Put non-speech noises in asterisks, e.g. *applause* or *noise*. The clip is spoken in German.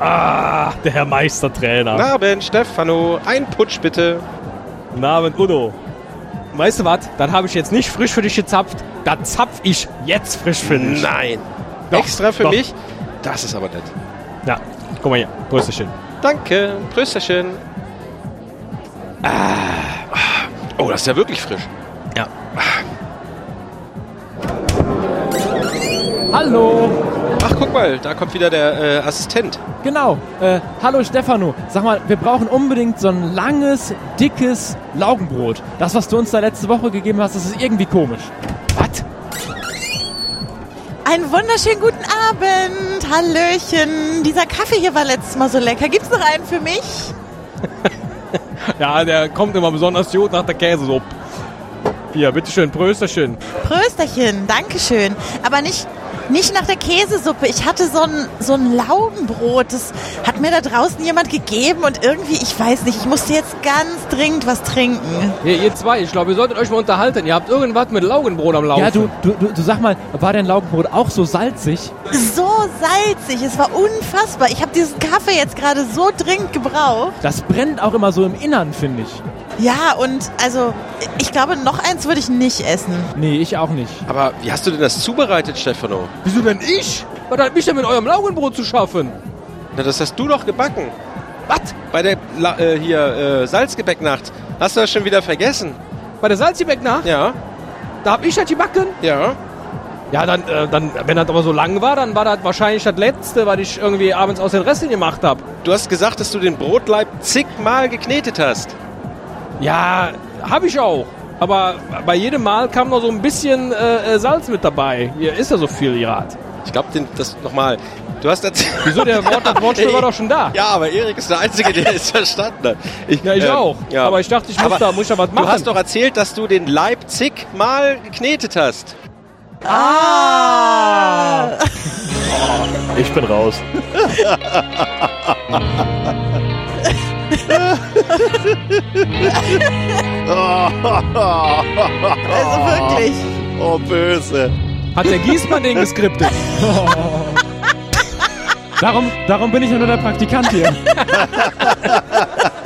Ah, der Herr Meistertrainer. Abend, Stefano. Ein Putsch bitte. Abend, Udo. Weißt du was? Das habe ich jetzt nicht frisch für dich gezapft. Das zapf ich jetzt frisch für dich. Nein. Doch, Extra für doch. mich? Das ist aber nett. Ja, guck mal hier. Prösterchen. Danke. Prösterchen. Ah. Oh, das ist ja wirklich frisch. Hallo. Ach, guck mal, da kommt wieder der äh, Assistent. Genau. Äh, hallo Stefano. Sag mal, wir brauchen unbedingt so ein langes, dickes Laugenbrot. Das, was du uns da letzte Woche gegeben hast, das ist irgendwie komisch. Was? Einen wunderschönen guten Abend. Hallöchen. Dieser Kaffee hier war letztes Mal so lecker. Gibt's noch einen für mich? *laughs* Ja, der kommt immer besonders gut nach der Käsesuppe. Hier, bitteschön, Prösterchen. Prösterchen. Dankeschön. Aber nicht, nicht nach der Käsesuppe. Ich hatte so ein, so ein Laugenbrot. Das hat mir da draußen jemand gegeben und irgendwie, ich weiß nicht, ich musste jetzt ganz dringend was trinken. Hier, ihr zwei, ich glaube, ihr solltet euch mal unterhalten. Ihr habt irgendwas mit Laugenbrot am Laufen. Ja, du, du, du, du sag mal, war dein Laugenbrot auch so salzig? So salzig. Es war unfassbar. Ich habe diesen Kaffee jetzt gerade so dringend gebraucht. Das brennt auch immer so im Innern, finde ich. Ja, und also, ich glaube, noch eins würde ich nicht essen. Nee, ich auch nicht. Aber wie hast du denn das zubereitet, Stefano? Wieso denn ich? Was hat mich denn mit eurem Laugenbrot zu schaffen? Na, das hast du doch gebacken. Was? Bei der La äh, hier äh, Salzgebäcknacht. Hast du das schon wieder vergessen? Bei der Salzgebäcknacht? Ja, Da hab ich das gebacken? ja. Ja, dann, äh, dann, wenn das aber so lang war, dann war das wahrscheinlich das letzte, was ich irgendwie abends aus den Resten gemacht habe. Du hast gesagt, dass du den Brotleib zigmal geknetet hast. Ja, habe ich auch. Aber bei jedem Mal kam noch so ein bisschen äh, äh, Salz mit dabei. Hier ist ja so viel Grad. Ich glaube, das nochmal. Du hast erzählt. Wieso? Der Wort, das Wortspiel *laughs* war doch schon da. Ja, aber Erik ist der Einzige, der es verstanden hat. Ich, Ja, ich ähm, auch. ja. Aber ich dachte, ich muss Aber da, muss da was machen. Du hast doch erzählt, dass du den Leib zigmal geknetet hast. Ah! Ich bin raus. *laughs* *laughs* *laughs* Also wirklich. Oh, böse. Hat der Gießmann den geskriptet? *laughs* Darum, darum bin ich ja nur der Praktikant hier. *laughs*